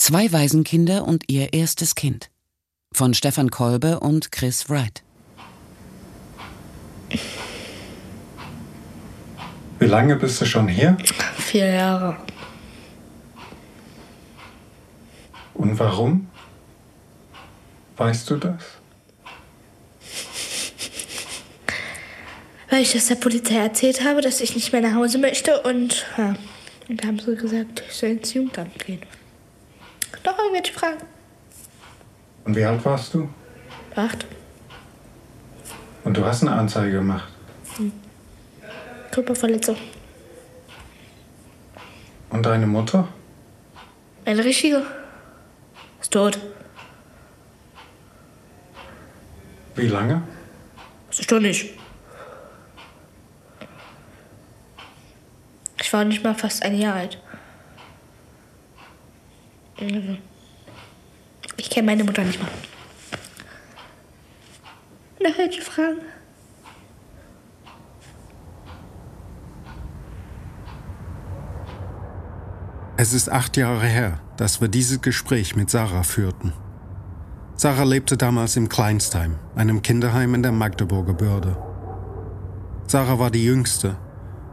Zwei Waisenkinder und ihr erstes Kind. Von Stefan Kolbe und Chris Wright. Wie lange bist du schon hier? Vier Jahre. Und warum? Weißt du das? Weil ich das der Polizei erzählt habe, dass ich nicht mehr nach Hause möchte und, ja, und da haben sie gesagt, ich soll ins Jugendamt gehen. Noch irgendwelche Fragen? Und wie alt warst du? Acht. Und du hast eine Anzeige gemacht. Körperverletzung. Und deine Mutter? Eine richtige. Ist tot. Wie lange? Das ist doch nicht. Ich war nicht mal fast ein Jahr alt. Mhm. Ich kenne meine Mutter nicht mal. Noch welche Fragen? Es ist acht Jahre her, dass wir dieses Gespräch mit Sarah führten. Sarah lebte damals im Kleinstheim, einem Kinderheim in der Magdeburger Börde. Sarah war die Jüngste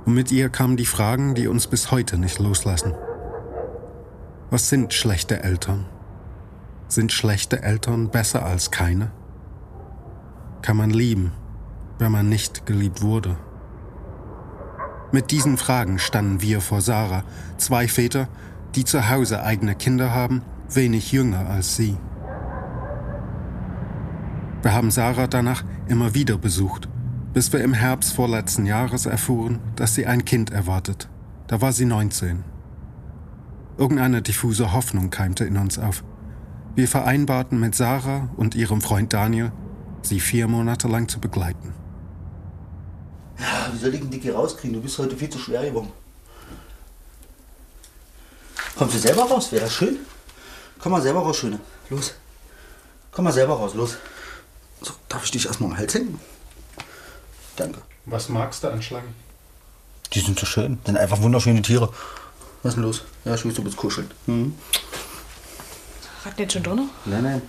und mit ihr kamen die Fragen, die uns bis heute nicht loslassen. Was sind schlechte Eltern? Sind schlechte Eltern besser als keine? Kann man lieben, wenn man nicht geliebt wurde? Mit diesen Fragen standen wir vor Sarah, zwei Väter, die zu Hause eigene Kinder haben, wenig jünger als sie. Wir haben Sarah danach immer wieder besucht, bis wir im Herbst vorletzten Jahres erfuhren, dass sie ein Kind erwartet. Da war sie 19. Irgendeine diffuse Hoffnung keimte in uns auf. Wir vereinbarten mit Sarah und ihrem Freund Daniel, sie vier Monate lang zu begleiten. Ja, wie soll ich den Dicky rauskriegen? Du bist heute viel zu schwer geworden. Kommst du selber raus? Wäre das schön? Komm mal selber raus, Schöne. Los. Komm mal selber raus, los. So, darf ich dich erstmal am Hals hängen? Danke. Was magst du an Schlangen? Die sind so schön. Sind einfach wunderschöne Tiere. Was ist denn los? Ja, ich will du bist kuscheln. Mhm. Hat jetzt schon drin? Nein, nein.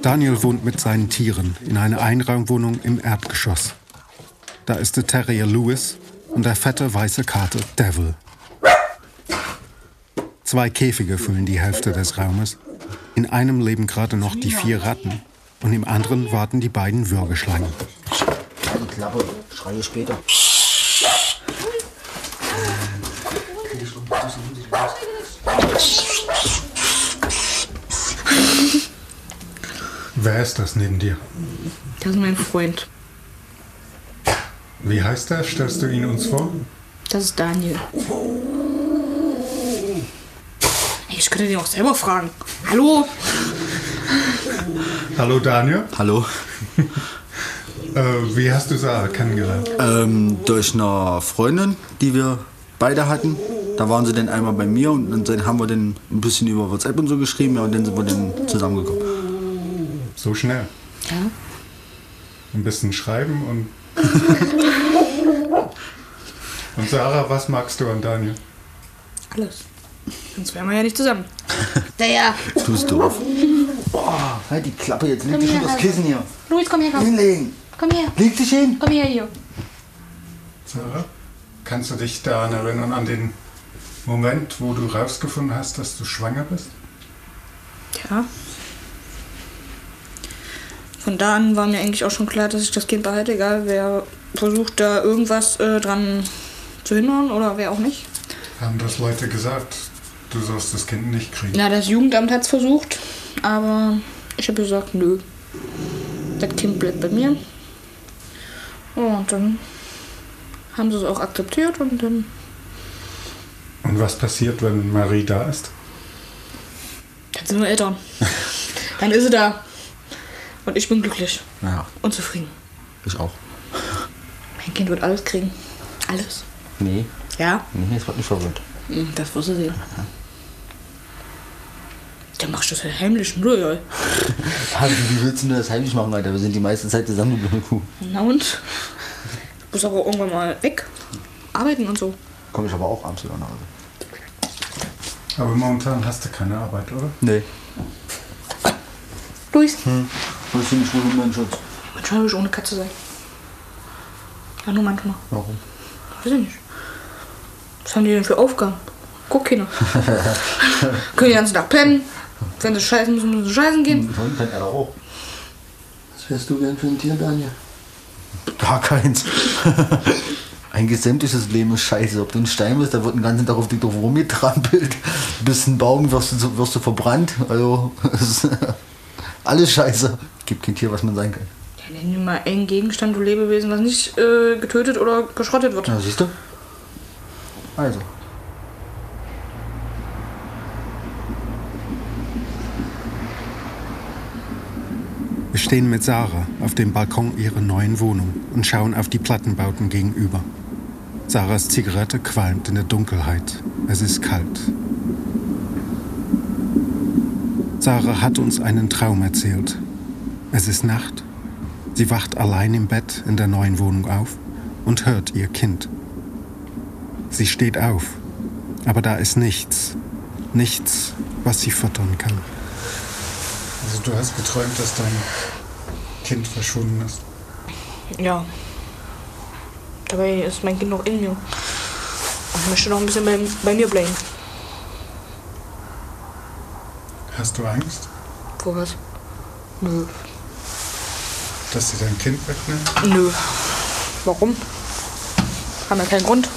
Daniel wohnt mit seinen Tieren in einer Einraumwohnung im Erdgeschoss. Da ist der Terrier Louis und der fette weiße Kater Devil. Zwei Käfige füllen die Hälfte des Raumes. In einem leben gerade noch die vier Ratten und im anderen warten die beiden Würgeschlangen. Klappe. Schreie später. Wer ist das neben dir? Das ist mein Freund. Wie heißt er? Stellst du ihn uns vor? Das ist Daniel. Ich könnte den auch selber fragen. Hallo? Hallo Daniel. Hallo. Äh, wie hast du Sarah kennengelernt? Ähm, durch eine Freundin, die wir beide hatten. Da waren sie dann einmal bei mir und dann haben wir dann ein bisschen über WhatsApp und so geschrieben ja, und dann sind wir dann zusammengekommen. So schnell. Ja. Ein bisschen schreiben und. und Sarah, was magst du an Daniel? Alles. Sonst wären wir ja nicht zusammen. Ja, ja. Du bist doof. Boah, halt die Klappe, jetzt leg dich das. Kissen hier. Luis, komm her, komm. Hinlegen. Komm her. Leg dich hin. Komm her, hier. Sarah, kannst du dich daran erinnern, an den Moment, wo du rausgefunden hast, dass du schwanger bist? Ja. Von da an war mir eigentlich auch schon klar, dass ich das Kind behalte, egal wer versucht, da irgendwas äh, dran zu hindern oder wer auch nicht. Haben das Leute gesagt, du sollst das Kind nicht kriegen? Na, das Jugendamt hat es versucht, aber ich habe gesagt, nö. Das Kind bleibt bei mir. Und dann haben sie es auch akzeptiert und dann Und was passiert, wenn Marie da ist? Dann sind wir Eltern. Dann ist sie da. Und ich bin glücklich Ja, und zufrieden. ich auch. Mein Kind wird alles kriegen. Alles. Nee, Ja? nee, es wird nicht verwöhnt. Hm, Das wirst du sehen. Dann machst du das halt heimlich, oder? Ja. Ja, wie willst du denn das heimlich machen, Alter? Wir sind die meiste Zeit zusammengeblieben. Kuh. Na und? Du musst aber irgendwann mal weg. Arbeiten und so. Komme ich aber auch abends wieder nach Hause. Aber momentan hast du keine Arbeit, oder? Nee. Luis, Hm. Finde ich wohl um meinen Schutz. manchmal will ich ohne Katze sein. Ja, nur manchmal. Warum? Weiß ich nicht. Was haben die denn für Aufgaben? Guck keiner. Können die den ganzen Tag pennen. Wenn sie scheißen müssen, müssen sie scheißen gehen. Von kennt er doch auch. Was wärst du gern für ein Tier, Daniel? Gar keins. Ein sämtliches Leben ist scheiße. Ob du ein Stein bist, da wird den ganzen Tag auf dich drauf rumgetrampelt. Bist ein Baum, wirst du, wirst du verbrannt. Also, es ist alles scheiße. Gibt kein Tier, was man sein kann. Ja, nenn mir mal einen Gegenstand oder Lebewesen, was nicht äh, getötet oder geschrottet wird. Ja, siehst du? Also. Wir stehen mit Sarah auf dem Balkon ihrer neuen Wohnung und schauen auf die Plattenbauten gegenüber. Sarahs Zigarette qualmt in der Dunkelheit. Es ist kalt. Sarah hat uns einen Traum erzählt. Es ist Nacht. Sie wacht allein im Bett in der neuen Wohnung auf und hört ihr Kind. Sie steht auf, aber da ist nichts. Nichts, was sie füttern kann. Also du hast geträumt, dass dein Kind verschwunden ist. Ja. Dabei ist mein Kind noch in mir. Und ich möchte noch ein bisschen bei, bei mir bleiben. Hast du Angst, Vor was? Nö. dass sie dein Kind wegnimmt? Nö. Warum? Haben wir keinen Grund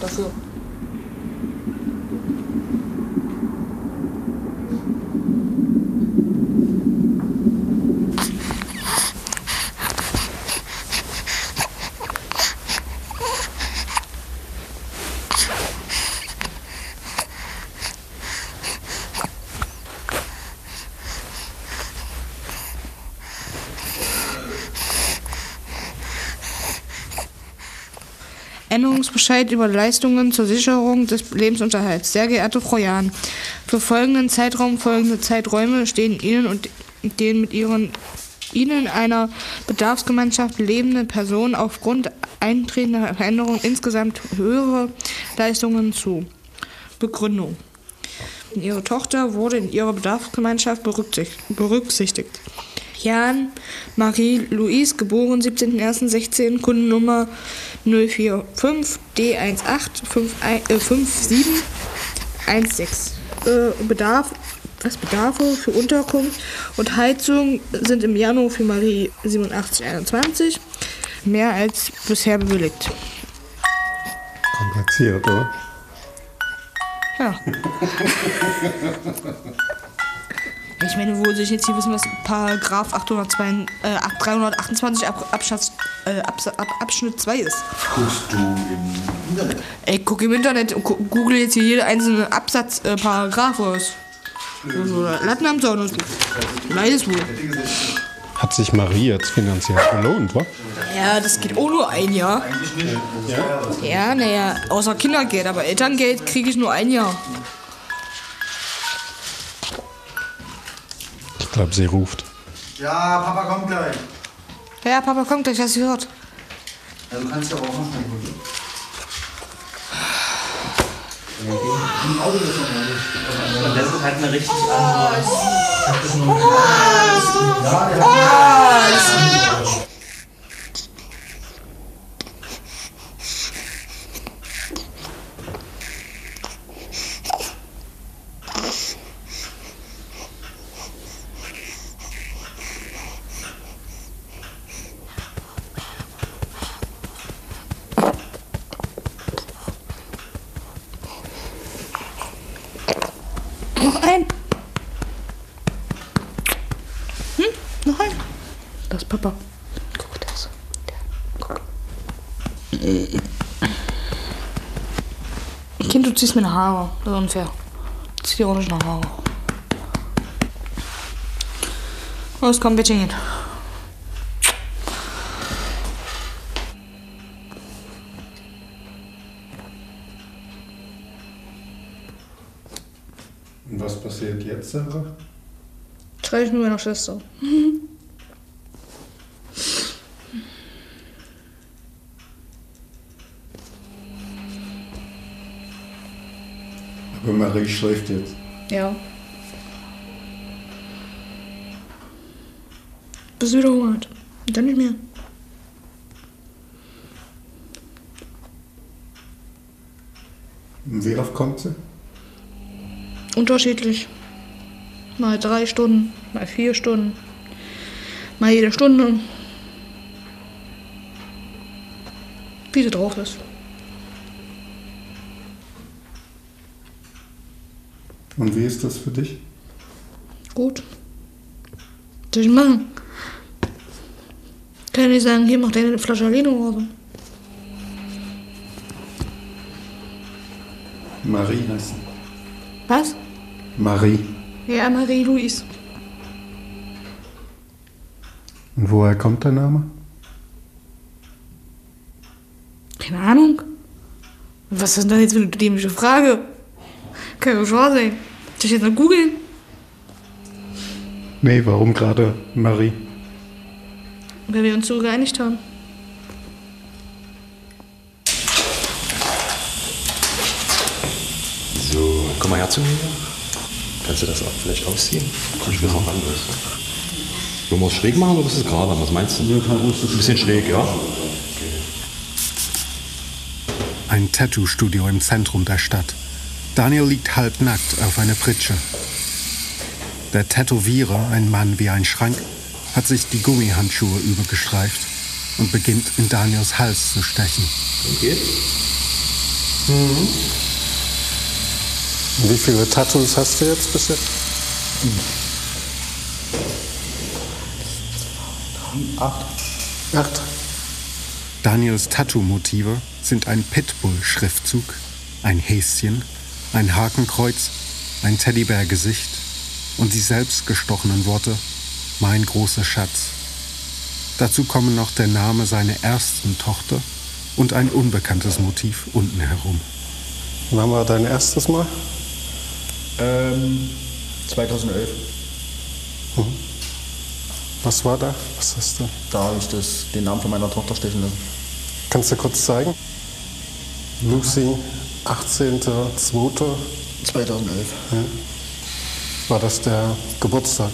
dafür. Änderungsbescheid über Leistungen zur Sicherung des Lebensunterhalts. Sehr geehrte Frau Jahn, für folgenden Zeitraum folgende Zeiträume stehen Ihnen und den mit Ihren Ihnen einer Bedarfsgemeinschaft lebenden Person aufgrund eintretender Veränderungen insgesamt höhere Leistungen zu. Begründung. Ihre Tochter wurde in ihrer Bedarfsgemeinschaft berücksicht- berücksichtigt. Jan Marie Louise, geboren 17.01.16, Kundennummer 045 D185716. Äh, Bedarf, was Bedarfe für Unterkunft und Heizung sind im Januar für Marie 8721 mehr als bisher bewilligt. Kompliziert, oder? Ja. Ich meine, wo sich jetzt hier wissen, was Paragraph 802, äh, 328 Ab, Abschnitt, äh, Abs, Ab, Abschnitt 2 ist. Guckst du im Internet? Ey, guck im Internet und gu- google jetzt hier jede einzelne Absatz, äh, Paragraph aus. So, Latten am Zaun ist gut. Leides wohl. Hat sich Marie jetzt finanziell belohnt, wa? Ja, das geht auch nur ein Jahr. Ja, naja, außer Kindergeld, aber Elterngeld kriege ich nur ein Jahr. Glaube, sie ruft. Ja, Papa kommt gleich. Ja, Papa kommt gleich, hast du gehört. Ja, du kannst ja auch noch holen. Und das ist halt eine richtig andere. Noch ein. Hm? Noch ein. Das ist Papa. Guck das. Der. Guck. Kind, du ziehst mir eine Haare. Das ist unfair. Zieh dir auch nicht eine Haare. Los, komm, Bettchen gehen. Und was passiert jetzt, Sarah? Schreibe ich mit meiner Schwester. Aber Marie schläft jetzt. Ja. Bis wieder Hunger hat. Und dann nicht mehr. Und wie oft kommt sie? Unterschiedlich. Mal drei Stunden, mal vier Stunden, mal jede Stunde. Wie sie drauf ist. Und wie ist das für dich? Gut. Soll ich machen? Kann nicht sagen, hier mach deine Flasche Alino oder so. Marie heißt sie. Was? Marie. Ja, Marie-Louise. Und woher kommt der Name? Keine Ahnung. Was ist denn das jetzt für eine dämliche Frage? Kann ja wahr sein. Soll ich jetzt mal googeln? Nee, warum gerade Marie? Weil wir uns so geeinigt haben. So, komm mal her zu mir. Kannst du das auch vielleicht ausziehen? Komm ich mir noch anders. Wollen wir es schräg machen oder ist es gerade? Was meinst du? Ein bisschen schräg, ja? Ein Tattoo-Studio im Zentrum der Stadt. Daniel liegt halbnackt auf einer Pritsche. Der Tätowierer, ein Mann wie ein Schrank, hat sich die Gummihandschuhe übergestreift und beginnt in Daniels Hals zu stechen. Geht? Wie viele Tattoos hast du jetzt bis jetzt? Acht. Acht. Daniels Tattoo-Motive sind ein Pitbull-Schriftzug, ein Häschen, ein Hakenkreuz, ein Teddybär-Gesicht und die selbstgestochenen Worte Mein großer Schatz. Dazu kommen noch der Name seiner ersten Tochter und ein unbekanntes Motiv unten herum. Wann war dein erstes Mal? Ähm, 2011. Was war da? Was hast du? Da habe ich das, den Namen von meiner Tochter stechen lassen. Kannst du kurz zeigen? Lucy, 18.02. 2011. War das der Geburtstag?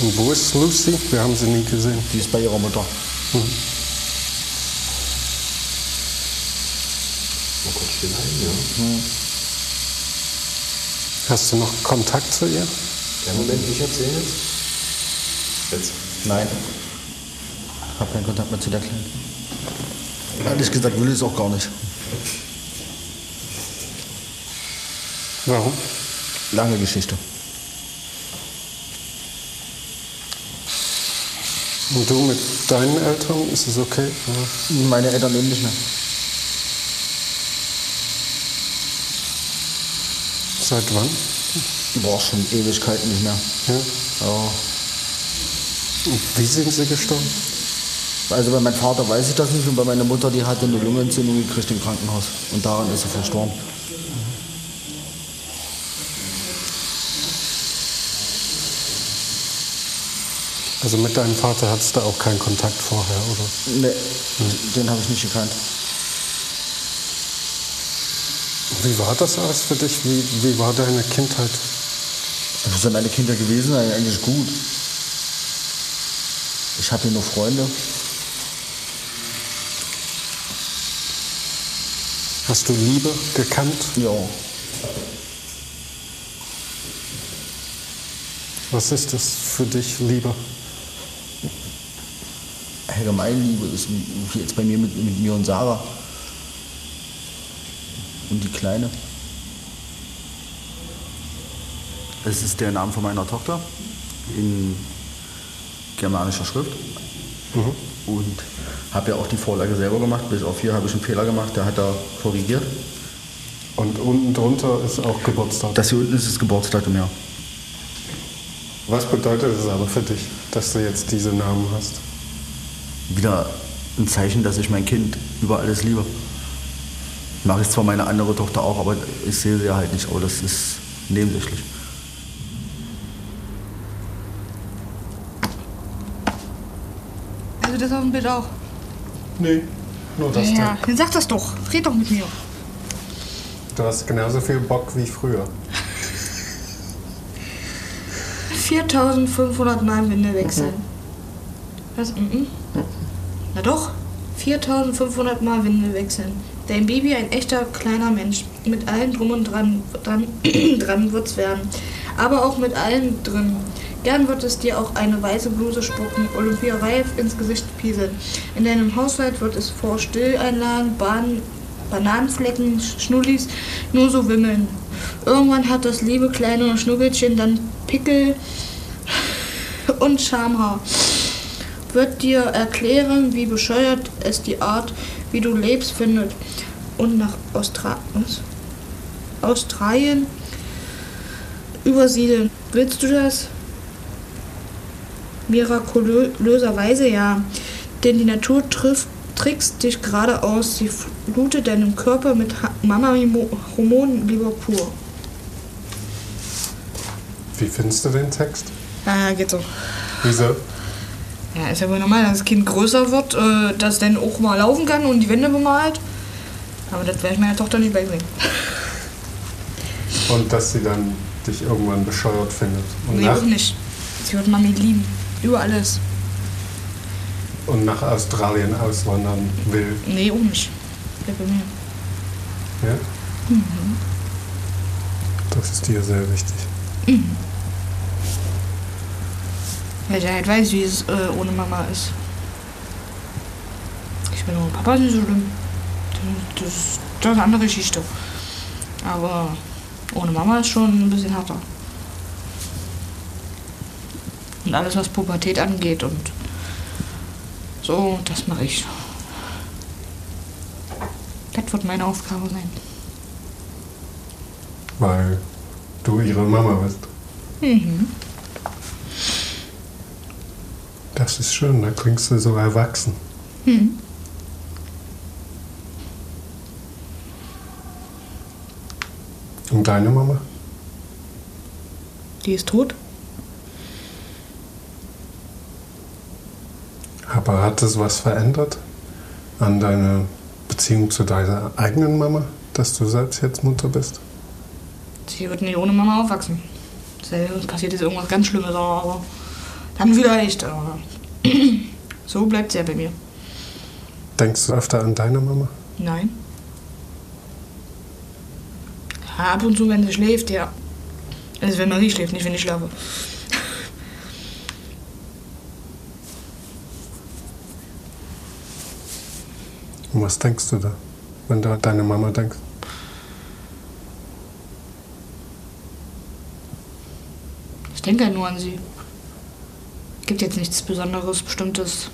Und wo ist Lucy? Wir haben sie nie gesehen. Die ist bei ihrer Mutter. Stillhalten, ja. Hast du noch Kontakt zu ihr? Der Moment, ich erzähle jetzt. Jetzt. Nein. Ich habe keinen Kontakt mehr zu der Kleinen. Ehrlich gesagt will ich es auch gar nicht. Warum? Lange Geschichte. Und du mit deinen Eltern, ist es okay? Ja. Meine Eltern leben nicht mehr. Seit wann? War schon Ewigkeiten nicht mehr. Ja. Ja. Und wie sind sie gestorben? Also bei meinem Vater weiß ich das nicht und bei meiner Mutter, die hatte eine Lungenentzündung gekriegt im Krankenhaus. Und daran ist sie verstorben. Also mit deinem Vater hattest du auch keinen Kontakt vorher, oder? Nee, den habe ich nicht gekannt. Wie war das alles für dich? Wie, wie war deine Kindheit? Ist ja meine Kinder gewesen, eigentlich gut. Ich habe hier nur Freunde. Hast du Liebe gekannt? Ja. Was ist das für dich, Liebe? Allgemein Liebe ist wie jetzt bei mir mit, mit mir und Sarah. Und die Kleine. Es ist der Name von meiner Tochter in germanischer Schrift. Und habe ja auch die Vorlage selber gemacht. Bis auf hier habe ich einen Fehler gemacht, der hat er korrigiert. Und unten drunter ist auch Geburtstag. Das hier unten ist das Geburtsdatum, ja. Was bedeutet es aber für dich, dass du jetzt diese Namen hast? Wieder ein Zeichen, dass ich mein Kind über alles liebe. Mache ich zwar meine andere Tochter auch, aber ich sehe sie ja halt nicht. Aber das ist nebensächlich. Das auf dem Bild auch. Nee. Nur dass Ja, dann sag das doch. Red doch mit mir. du, hast genauso viel Bock wie früher. 4500 Mal Winde wechseln. Was? Mhm. Na doch. 4500 Mal Winde wechseln. Dein Baby ein echter kleiner Mensch. Mit allem drum und dran, dran, dran wird's werden. Aber auch mit allem drin. Gern wird es dir auch eine weiße Bluse spucken, Olympia reif ins Gesicht pieseln. In deinem Haushalt wird es vor Stilleinlagen, Bahn, Bananenflecken, Schnullis nur so wimmeln. Irgendwann hat das liebe kleine Schnuggelchen dann Pickel und Schamhaar. Wird dir erklären, wie bescheuert es die Art, wie du lebst, findet. Und nach Austra was? Australien übersiedeln. Willst du das? Mirakulöserweise ja. Denn die Natur trifft, trickst dich gerade aus. Sie flutet deinen Körper mit Mama-Hormonen lieber pur. Wie findest du den Text? Ah, geht so. Wieso? Ja, ist ja wohl normal, dass das Kind größer wird, äh, dass dann auch mal laufen kann und die Wände bemalt. Aber das werde ich meiner Tochter nicht beibringen. Und dass sie dann dich irgendwann bescheuert findet. Und, Nee, auch nicht. Sie wird Mami lieben. Über alles. und nach Australien auswandern will. Nee, auch nicht. Bleib bei mir. Ja? Das ist dir sehr wichtig. Weil der halt weiß, wie es äh, ohne Mama ist. Ich bin ohne Papa nicht so schlimm. Das, das, das ist eine andere Geschichte. Aber ohne Mama ist schon ein bisschen härter. Und alles, was Pubertät angeht und so, das mache ich. Das wird meine Aufgabe sein. Weil du ihre Mama bist. Mhm. Das ist schön, da klingst du so erwachsen. Mhm. Und deine Mama? Die ist tot? Aber hat es was verändert an deiner Beziehung zu deiner eigenen Mama, dass du selbst jetzt Mutter bist? Sie wird nicht ohne Mama aufwachsen. Es passiert jetzt irgendwas ganz Schlimmes, aber dann vielleicht. Aber so bleibt sie ja bei mir. Denkst du öfter an deine Mama? Nein. Ja, ab und zu, wenn sie schläft, ja. Also wenn Marie schläft, nicht wenn ich schlafe. Und was denkst du da, wenn du an deine Mama denkst? Ich denke halt nur an sie. Gibt jetzt nichts Besonderes, Bestimmtes.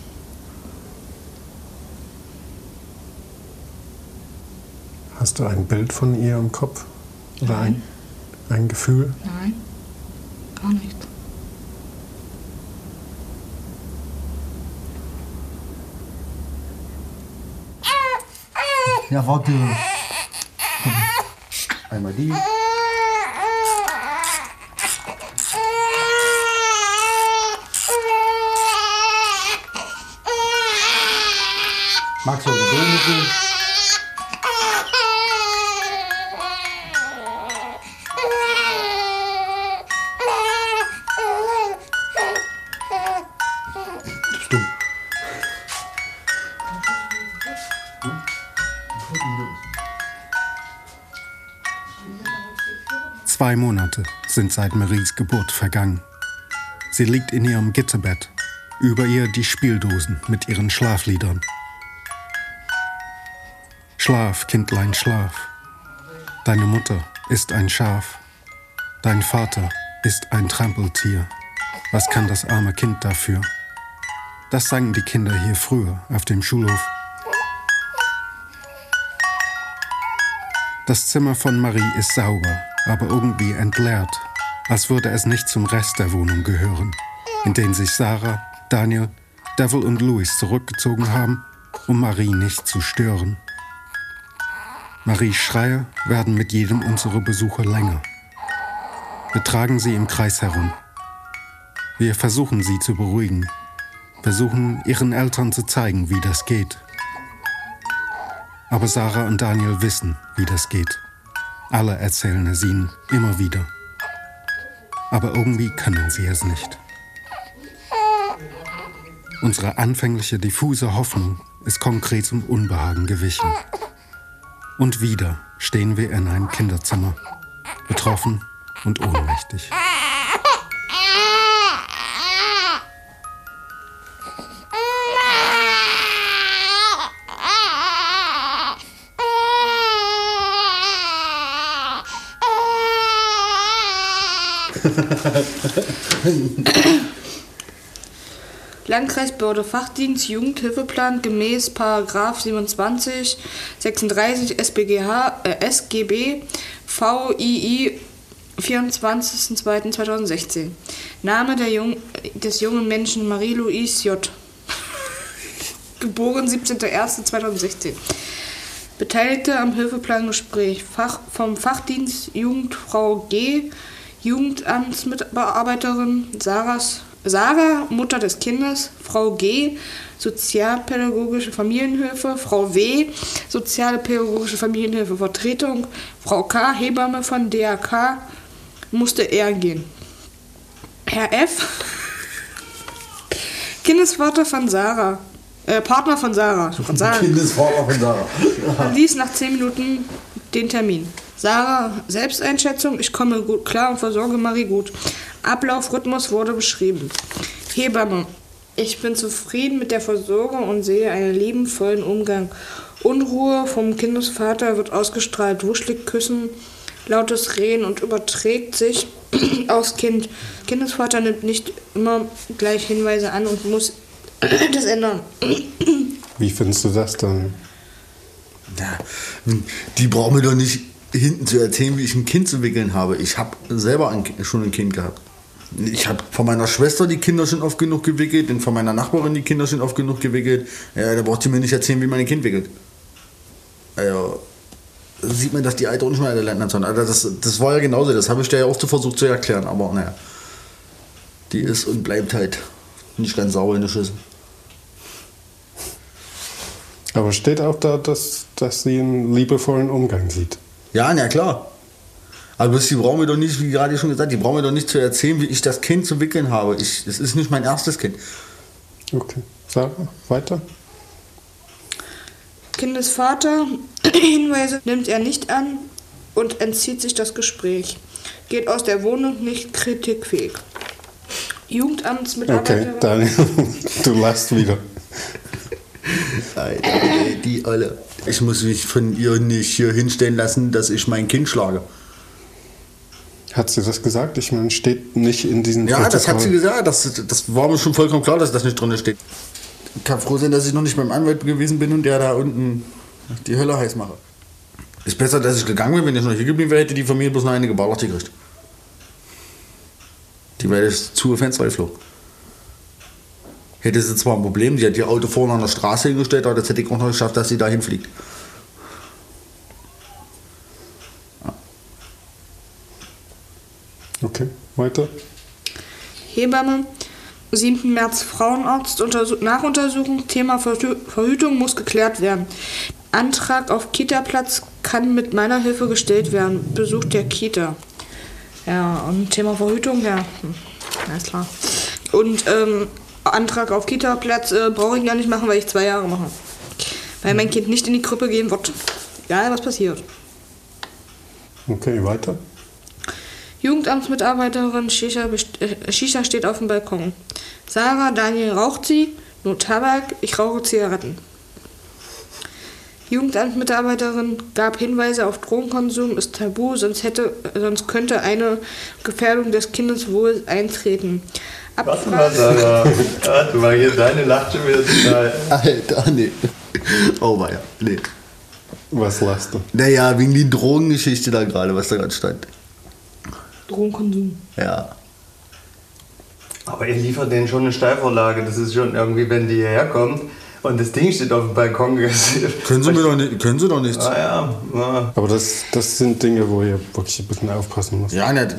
Hast du ein Bild von ihr im Kopf? Oder ein, ein Gefühl? Nein, gar nicht. Ja, warte. Einmal die. Magst du die Blumen Zwei Monate sind seit Maries Geburt vergangen. Sie liegt in ihrem Gitterbett, über ihr die Spieldosen mit ihren Schlafliedern. Schlaf, Kindlein, schlaf. Deine Mutter ist ein Schaf. Dein Vater ist ein Trampeltier. Was kann das arme Kind dafür? Das sangen die Kinder hier früher auf dem Schulhof. Das Zimmer von Marie ist sauber, aber irgendwie entleert, als würde es nicht zum Rest der Wohnung gehören, in den sich Sarah, Daniel, Devil und Louis zurückgezogen haben, um Marie nicht zu stören. Maries Schreie werden mit jedem unserer Besuche länger. Wir tragen sie im Kreis herum. Wir versuchen sie zu beruhigen, versuchen ihren Eltern zu zeigen, wie das geht. Aber Sarah und Daniel wissen, wie das geht. Alle erzählen es ihnen immer wieder. Aber irgendwie können sie es nicht. Unsere anfängliche diffuse Hoffnung ist konkret zum Unbehagen gewichen. Und wieder stehen wir in einem Kinderzimmer, betroffen und ohnmächtig. Landkreisbehörde Fachdienst Jugendhilfeplan gemäß Paragraph 27 36 SBGH äh, SGB VII 24.02.2016 Name der Jung, des jungen Menschen Marie-Louise J. Geboren 17.01.2016 Beteiligte am Hilfeplangespräch. Fach, vom Fachdienst Jugendfrau G Jugendamtsmitarbeiterin Sarahs, Sarah, Mutter des Kindes, Frau G, Sozialpädagogische Familienhilfe, Frau W, Soziale Pädagogische Familienhilfe Vertretung, Frau K, Hebamme von DRK, musste er gehen. Herr F, Kindesvater von Sarah, äh, Partner von Sarah, von Sarah. Kindesvater von Sarah. verließ nach 10 Minuten den Termin. Sarah, Selbsteinschätzung, ich komme gut klar und versorge Marie gut. Ablaufrhythmus wurde beschrieben. Hebamme, ich bin zufrieden mit der Versorgung und sehe einen liebenvollen Umgang. Unruhe vom Kindesvater wird ausgestrahlt, wuschelig küssen, lautes Reden und überträgt sich aufs Kind. Kindesvater nimmt nicht immer gleich Hinweise an und muss das ändern. Wie findest du das dann? Ja, die brauchen mir doch nicht hinten zu erzählen, wie ich ein Kind zu wickeln habe. Ich habe selber ein, schon ein Kind gehabt. Ich habe von meiner Schwester die Kinder schon oft genug gewickelt und von meiner Nachbarin die Kinder schon oft genug gewickelt. Ja, da braucht sie mir nicht erzählen, wie man ein Kind wickelt. Also, sieht man, dass die Alte alle Länder sind. Also das, das war ja genauso, das habe ich dir ja auch versucht zu erklären, aber naja. Die ist und bleibt halt nicht ganz sauber in der Schüssel. Aber steht auch da, dass, dass sie einen liebevollen Umgang sieht. Ja, na klar. Aber die brauchen mir doch nicht, wie gerade schon gesagt, die brauchen mir doch nicht zu erzählen, wie ich das Kind zu wickeln habe. Ich, es ist nicht mein erstes Kind. Okay. Sarah, weiter? Kindesvater, Hinweise nimmt er nicht an und entzieht sich das Gespräch. Geht aus der Wohnung nicht kritikfähig. Jugendamtsmitarbeiterin. Okay, Daniel, du lachst wieder. Alter, die alle. Ich muss mich von ihr nicht hier hinstellen lassen, dass ich mein Kind schlage. Hat sie das gesagt? Ich meine, steht nicht in diesen Ja, das hat sie Protokoll. gesagt. Das, das war mir schon vollkommen klar, dass das nicht drin steht. Ich kann froh sein, dass ich noch nicht beim Anwalt gewesen bin und der da unten die Hölle heiß mache. Ist besser, dass ich gegangen bin. Wenn ich noch hier geblieben wäre, hätte die Familie bloß noch eine geballert gekriegt. Die wäre jetzt zu Fenster geflogen. Hätte sie zwar ein Problem, die hat ihr Auto vorne an der Straße hingestellt, aber das hätte ich auch noch geschafft, dass sie da hinfliegt. Okay, weiter. Hebamme, 7. März Frauenarzt, Untersu Nachuntersuchung, Thema Verhü Verhütung muss geklärt werden. Antrag auf Kita-Platz kann mit meiner Hilfe gestellt werden. Besuch der Kita. Ja, und Thema Verhütung, ja, hm, alles klar. Und ähm, Antrag auf Kita-Platz äh, brauche ich gar nicht machen, weil ich zwei Jahre mache. Weil mein Kind nicht in die Krippe gehen wird. Egal, was passiert. Okay, weiter. Jugendamtsmitarbeiterin Shisha, äh, Shisha steht auf dem Balkon. Sarah, Daniel raucht sie, nur Tabak, ich rauche Zigaretten. Jugendamtsmitarbeiterin gab Hinweise auf Drogenkonsum, ist tabu, sonst, hätte, sonst könnte eine Gefährdung des Kindeswohls eintreten. Warte mal, Sarah. Warte mal, hier deine lacht schon wieder total. Alter, nee. Oh weia, nee. Was lachst du? Naja, wegen die Drogengeschichte da gerade, was da gerade stand. Drogenkonsum. Ja. Aber ihr liefert denen schon eine Steilvorlage. Das ist schon irgendwie, wenn die hierher kommt und das Ding steht auf dem Balkon. Können Sie, mir doch nicht, können Sie doch nichts. Ah ja, ja. Aber das, das sind Dinge, wo ihr wirklich ein bisschen aufpassen müsst. Ja, nicht.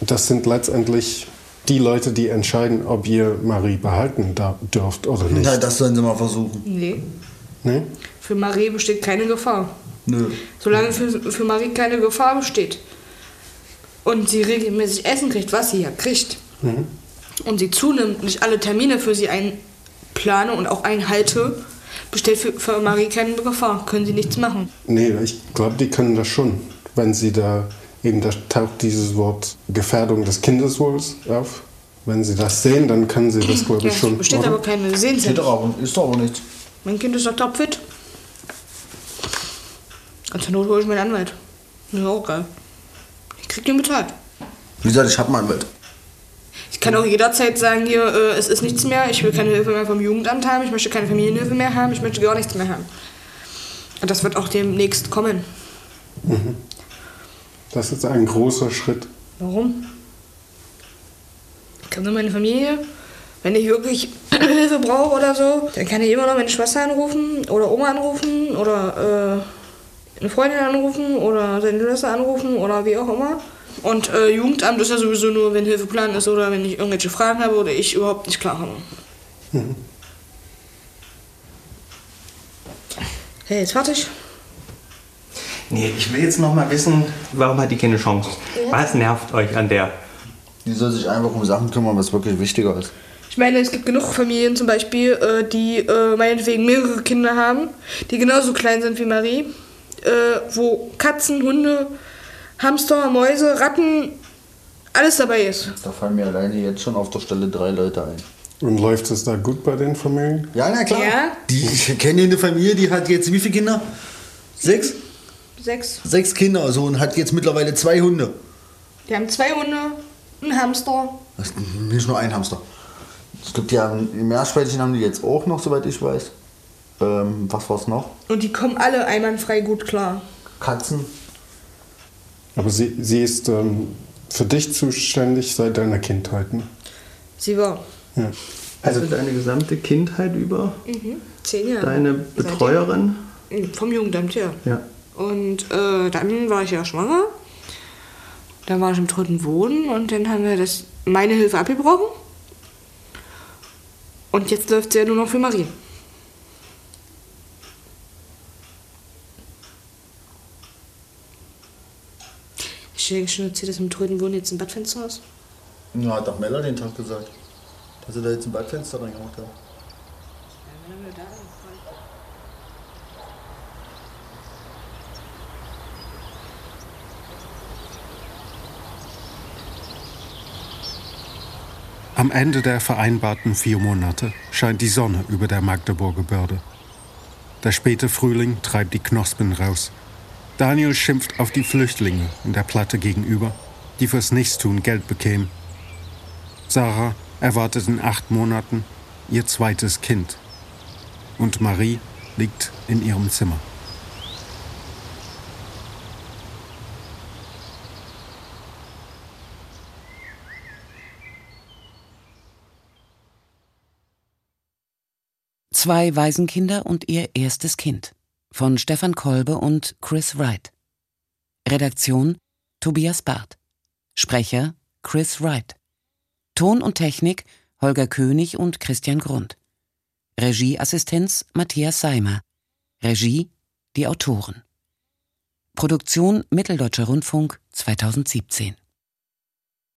Das sind letztendlich die Leute, die entscheiden, ob ihr Marie behalten da dürft oder nicht. Na, das sollen Sie mal versuchen. Nee. Nee? Für Marie besteht keine Gefahr. Nö. Solange für, für Marie keine Gefahr besteht und sie regelmäßig Essen kriegt, was sie ja kriegt, und sie zunimmt, nicht alle Termine für sie einplane und auch einhalte, besteht für, für Marie keine Gefahr. Können sie nichts machen. Nee, ich glaube, die können das schon. Wenn sie da, eben da taucht dieses Wort Gefährdung des Kindeswohls auf. Wenn sie das sehen, dann können sie das, glaube Ja, ich, schon. besteht oder? aber keine aber, ist doch aber nichts. Mein Kind ist doch topfit. Und zur Not hole ich meinen Anwalt. Ja, auch geil. Ich krieg den bezahlt. Wie gesagt, ich hab mal Anwalt. Ich kann auch jederzeit sagen, hier, äh, es ist nichts mehr, ich will keine Hilfe mehr vom Jugendamt haben, ich möchte keine Familienhilfe mehr haben, ich möchte gar nichts mehr haben. Und das wird auch demnächst kommen. Das ist ein großer Schritt. Warum? Ich kann nur meine Familie, wenn ich wirklich Hilfe brauche oder so, dann kann ich immer noch meine Schwester anrufen oder Oma anrufen oder äh, eine Freundin anrufen oder seine Schwester anrufen oder wie auch immer. Und äh, Jugendamt ist ja sowieso nur, wenn Hilfeplan ist oder wenn ich irgendwelche Fragen habe oder ich überhaupt nicht klar habe. Hey, jetzt fertig? Nee, ich will jetzt noch mal wissen, warum hat die keine Chance? Was nervt euch an der? Die soll sich einfach um Sachen kümmern, was wirklich wichtiger ist. Ich meine, es gibt genug Familien zum Beispiel, äh, die äh, meinetwegen mehrere Kinder haben, die genauso klein sind wie Marie, äh, wo Katzen, Hunde, Hamster, Mäuse, Ratten, alles dabei ist. Da fallen mir alleine jetzt schon auf der Stelle drei Leute ein. Und läuft es da gut bei den Familien? Ja, na klar. Ja. Die, ich kenne eine Familie, die hat jetzt wie viele Kinder? Sechs? Sechs. Sechs Kinder, so und hat jetzt mittlerweile zwei Hunde. Die haben zwei Hunde, einen Hamster. Das ist nicht nur ein Hamster. Es gibt ja ein Meerschweinchen haben die jetzt auch noch, soweit ich weiß. Ähm, was war's noch? Und die kommen alle einwandfrei gut klar. Katzen. Aber sie, sie ist ähm, für dich zuständig seit deiner Kindheit. Ne? Sie war Ja. Also deine gesamte Kindheit über? zehn Jahre. Deine Betreuerin? Vom Jugendamt, ja. Ja. Und äh, dann war ich ja schwanger. Dann war ich im dritten Wohnen und dann haben wir das, meine Hilfe abgebrochen. Und jetzt läuft sie ja nur noch für Marie. Ich denke schon dass im dritten Wohnen jetzt ein Badfenster ist. Ja, hat doch Mella den Tag gesagt. Dass sie da jetzt ein Badfenster reingemacht hat. Am Ende der vereinbarten vier Monate scheint die Sonne über der Magdeburger Börde. Der späte Frühling treibt die Knospen raus. Daniel schimpft auf die Flüchtlinge in der Platte gegenüber, die fürs Nichtstun Geld bekämen. Sarah erwartet in acht Monaten ihr zweites Kind. Und Marie liegt in ihrem Zimmer. Zwei Waisenkinder und ihr erstes Kind von Stefan Kolbe und Chris Wright. Redaktion Tobias Barth. Sprecher Chris Wright. Ton und Technik Holger König und Christian Grund. Regieassistenz Matthias Seimer. Regie die Autoren. Produktion Mitteldeutscher Rundfunk 2017.